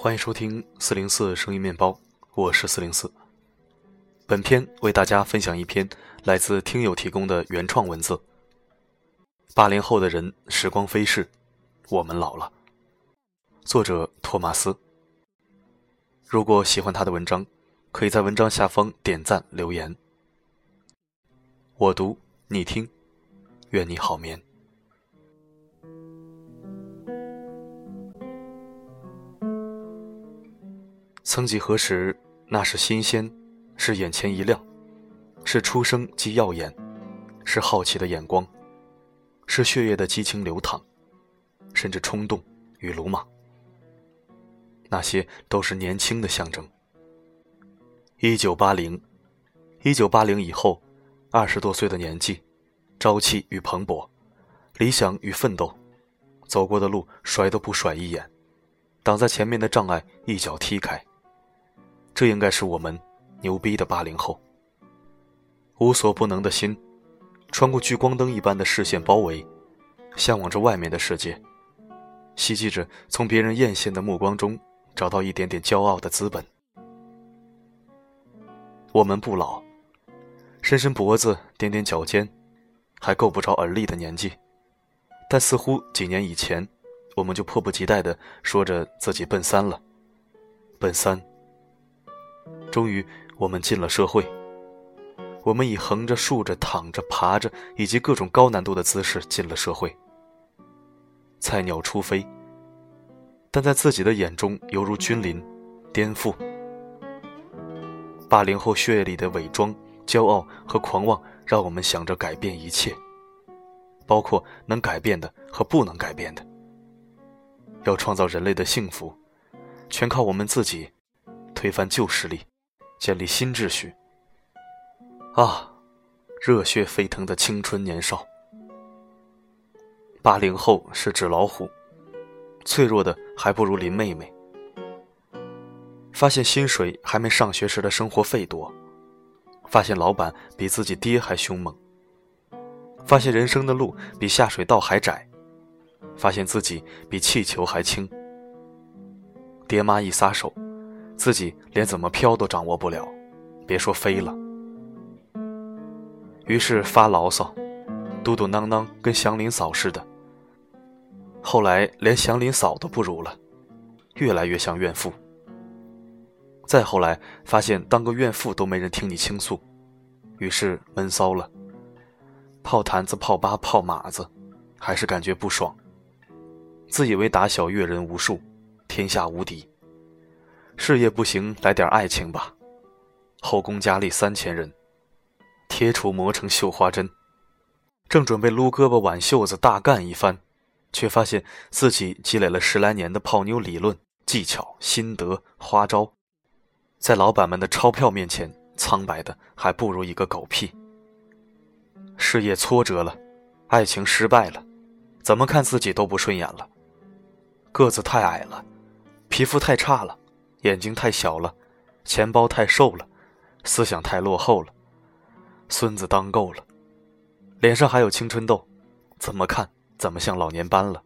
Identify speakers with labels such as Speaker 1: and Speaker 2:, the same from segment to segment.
Speaker 1: 欢迎收听四零四声音面包，我是四零四。本篇为大家分享一篇来自听友提供的原创文字。八零后的人，时光飞逝，我们老了。作者托马斯。如果喜欢他的文章，可以在文章下方点赞留言。我读，你听，愿你好眠。曾几何时，那是新鲜，是眼前一亮，是出生即耀眼，是好奇的眼光，是血液的激情流淌，甚至冲动与鲁莽。那些都是年轻的象征。一九八零，一九八零以后，二十多岁的年纪，朝气与蓬勃，理想与奋斗，走过的路甩都不甩一眼，挡在前面的障碍一脚踢开。这应该是我们牛逼的八零后。无所不能的心，穿过聚光灯一般的视线包围，向往着外面的世界，希冀着从别人艳羡的目光中。找到一点点骄傲的资本。我们不老，伸伸脖子，踮踮脚尖，还够不着而立的年纪。但似乎几年以前，我们就迫不及待地说着自己奔三了。奔三。终于，我们进了社会。我们以横着、竖着、躺着、爬着，以及各种高难度的姿势进了社会。菜鸟初飞。但在自己的眼中，犹如君临，颠覆。八零后血液里的伪装、骄傲和狂妄，让我们想着改变一切，包括能改变的和不能改变的。要创造人类的幸福，全靠我们自己，推翻旧势力，建立新秩序。啊，热血沸腾的青春年少！八零后是纸老虎。脆弱的还不如林妹妹。发现薪水还没上学时的生活费多，发现老板比自己爹还凶猛，发现人生的路比下水道还窄，发现自己比气球还轻。爹妈一撒手，自己连怎么飘都掌握不了，别说飞了。于是发牢骚，嘟嘟囔囔，跟祥林嫂似的。后来连祥林嫂都不如了，越来越像怨妇。再后来发现当个怨妇都没人听你倾诉，于是闷骚了。泡坛子、泡吧、泡马子，还是感觉不爽。自以为打小阅人无数，天下无敌。事业不行，来点爱情吧。后宫佳丽三千人，铁杵磨成绣花针。正准备撸胳膊挽袖子大干一番。却发现自己积累了十来年的泡妞理论、技巧、心得、花招，在老板们的钞票面前，苍白的还不如一个狗屁。事业挫折了，爱情失败了，怎么看自己都不顺眼了。个子太矮了，皮肤太差了，眼睛太小了，钱包太瘦了，思想太落后了，孙子当够了，脸上还有青春痘，怎么看？怎么像老年斑了？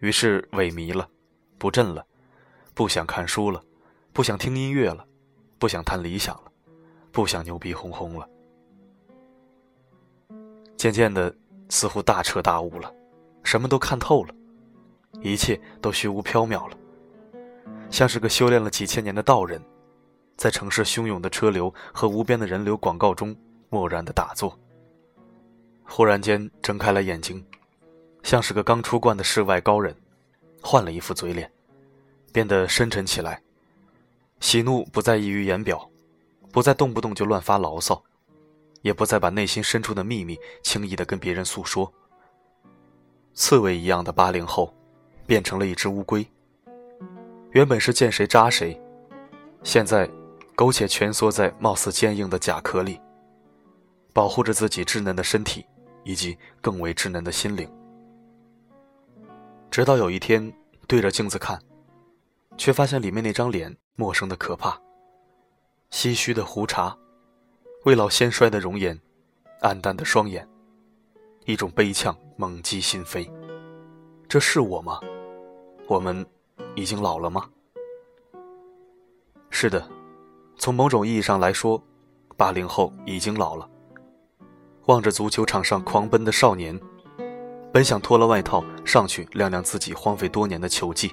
Speaker 1: 于是萎靡了，不振了，不想看书了，不想听音乐了，不想谈理想了，不想牛逼哄哄了。渐渐的，似乎大彻大悟了，什么都看透了，一切都虚无缥缈了，像是个修炼了几千年的道人，在城市汹涌的车流和无边的人流广告中默然的打坐。忽然间睁开了眼睛，像是个刚出关的世外高人，换了一副嘴脸，变得深沉起来。喜怒不再溢于言表，不再动不动就乱发牢骚，也不再把内心深处的秘密轻易的跟别人诉说。刺猬一样的八零后，变成了一只乌龟。原本是见谁扎谁，现在苟且蜷缩在貌似坚硬的甲壳里，保护着自己稚嫩的身体。以及更为稚嫩的心灵，直到有一天对着镜子看，却发现里面那张脸陌生的可怕，唏嘘的胡茬，未老先衰的容颜，暗淡的双眼，一种悲呛猛击心扉。这是我吗？我们已经老了吗？是的，从某种意义上来说，八零后已经老了。望着足球场上狂奔的少年，本想脱了外套上去晾晾自己荒废多年的球技，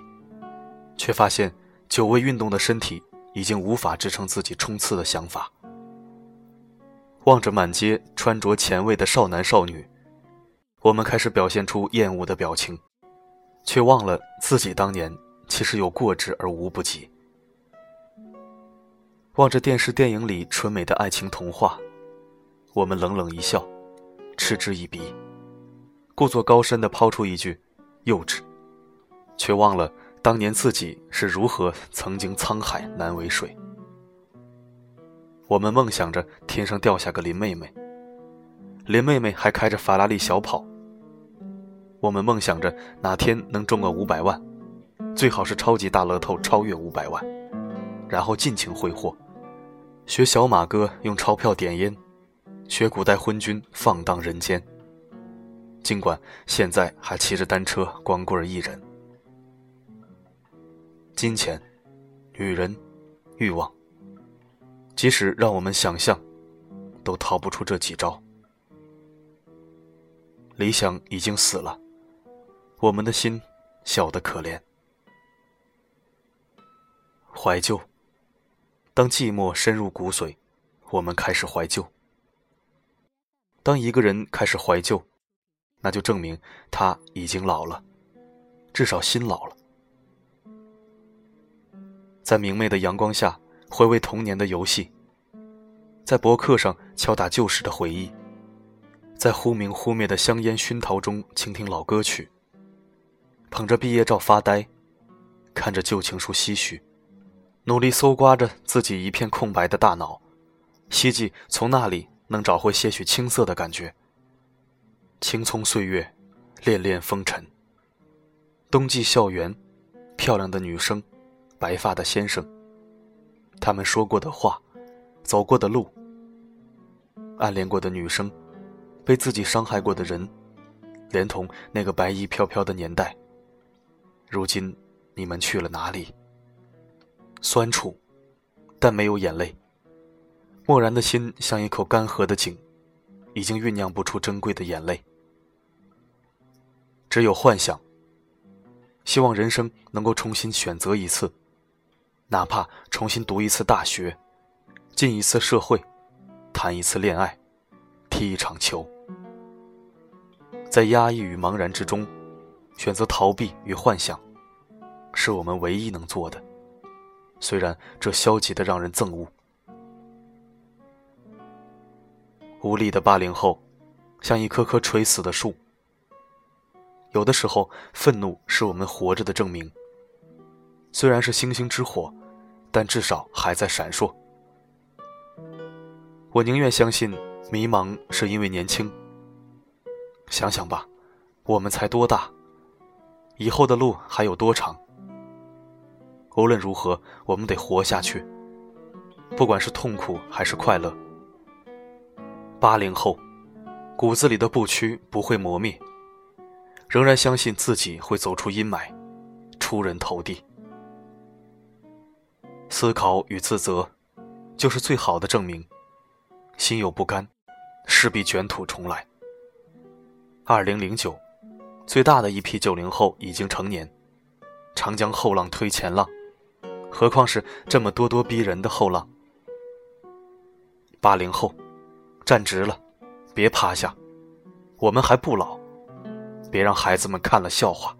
Speaker 1: 却发现久未运动的身体已经无法支撑自己冲刺的想法。望着满街穿着前卫的少男少女，我们开始表现出厌恶的表情，却忘了自己当年其实有过之而无不及。望着电视电影里纯美的爱情童话。我们冷冷一笑，嗤之以鼻，故作高深地抛出一句“幼稚”，却忘了当年自己是如何曾经沧海难为水。我们梦想着天上掉下个林妹妹，林妹妹还开着法拉利小跑。我们梦想着哪天能中个五百万，最好是超级大乐透超越五百万，然后尽情挥霍，学小马哥用钞票点烟。学古代昏君放荡人间。尽管现在还骑着单车光棍一人，金钱、女人、欲望，即使让我们想象，都逃不出这几招。理想已经死了，我们的心小得可怜。怀旧，当寂寞深入骨髓，我们开始怀旧。当一个人开始怀旧，那就证明他已经老了，至少心老了。在明媚的阳光下回味童年的游戏，在博客上敲打旧时的回忆，在忽明忽灭的香烟熏陶中倾听老歌曲，捧着毕业照发呆，看着旧情书唏嘘，努力搜刮着自己一片空白的大脑，希冀从那里。能找回些许青涩的感觉。青葱岁月，恋恋风尘。冬季校园，漂亮的女生，白发的先生。他们说过的话，走过的路，暗恋过的女生，被自己伤害过的人，连同那个白衣飘飘的年代。如今，你们去了哪里？酸楚，但没有眼泪。漠然的心像一口干涸的井，已经酝酿不出珍贵的眼泪。只有幻想。希望人生能够重新选择一次，哪怕重新读一次大学，进一次社会，谈一次恋爱，踢一场球。在压抑与茫然之中，选择逃避与幻想，是我们唯一能做的。虽然这消极的让人憎恶。无力的八零后，像一棵棵垂死的树。有的时候，愤怒是我们活着的证明。虽然是星星之火，但至少还在闪烁。我宁愿相信迷茫是因为年轻。想想吧，我们才多大？以后的路还有多长？无论如何，我们得活下去，不管是痛苦还是快乐。八零后，骨子里的不屈不会磨灭，仍然相信自己会走出阴霾，出人头地。思考与自责，就是最好的证明。心有不甘，势必卷土重来。二零零九，最大的一批九零后已经成年，长江后浪推前浪，何况是这么咄咄逼人的后浪？八零后。站直了，别趴下，我们还不老，别让孩子们看了笑话。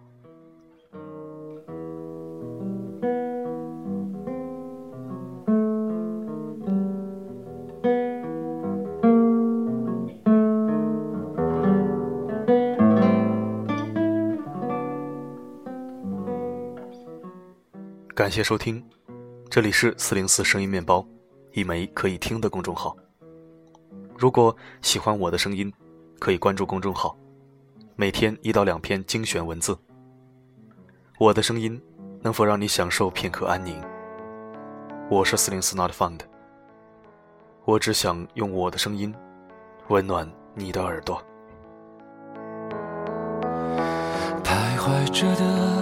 Speaker 1: 感谢收听，这里是四零四声音面包，一枚可以听的公众号。如果喜欢我的声音，可以关注公众号，每天一到两篇精选文字。我的声音能否让你享受片刻安宁？我是四零四 Not Found，我只想用我的声音温暖你的耳朵。
Speaker 2: 徘徊着的，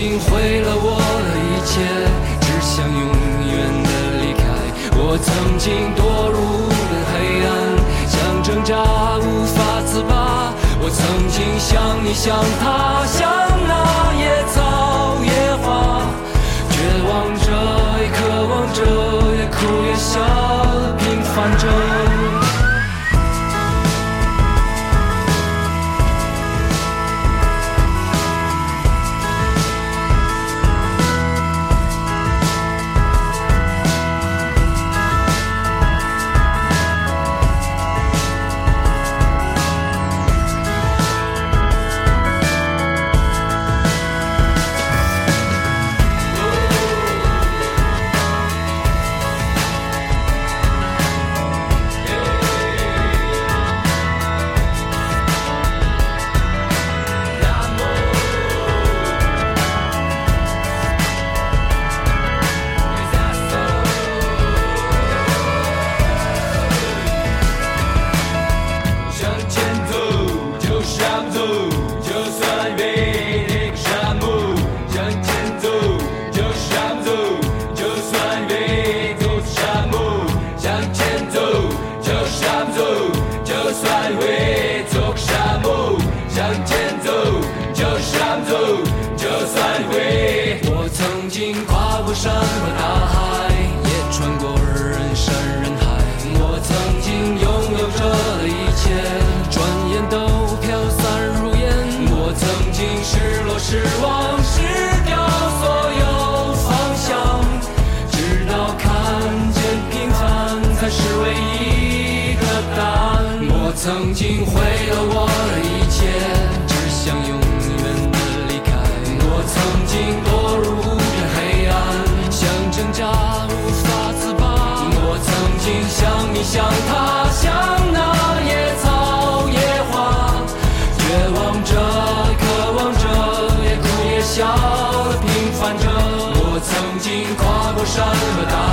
Speaker 2: 经毁了我的一切，只想永远的离开。我曾经堕入了黑暗，想挣扎无法自拔。我曾经像你，像他，像那野草野花，绝望着，也渴望着，也哭也笑，平凡着。你，像他，像那野草野花，绝望着，渴望着，也哭也笑，平凡着。我曾经跨过山和大。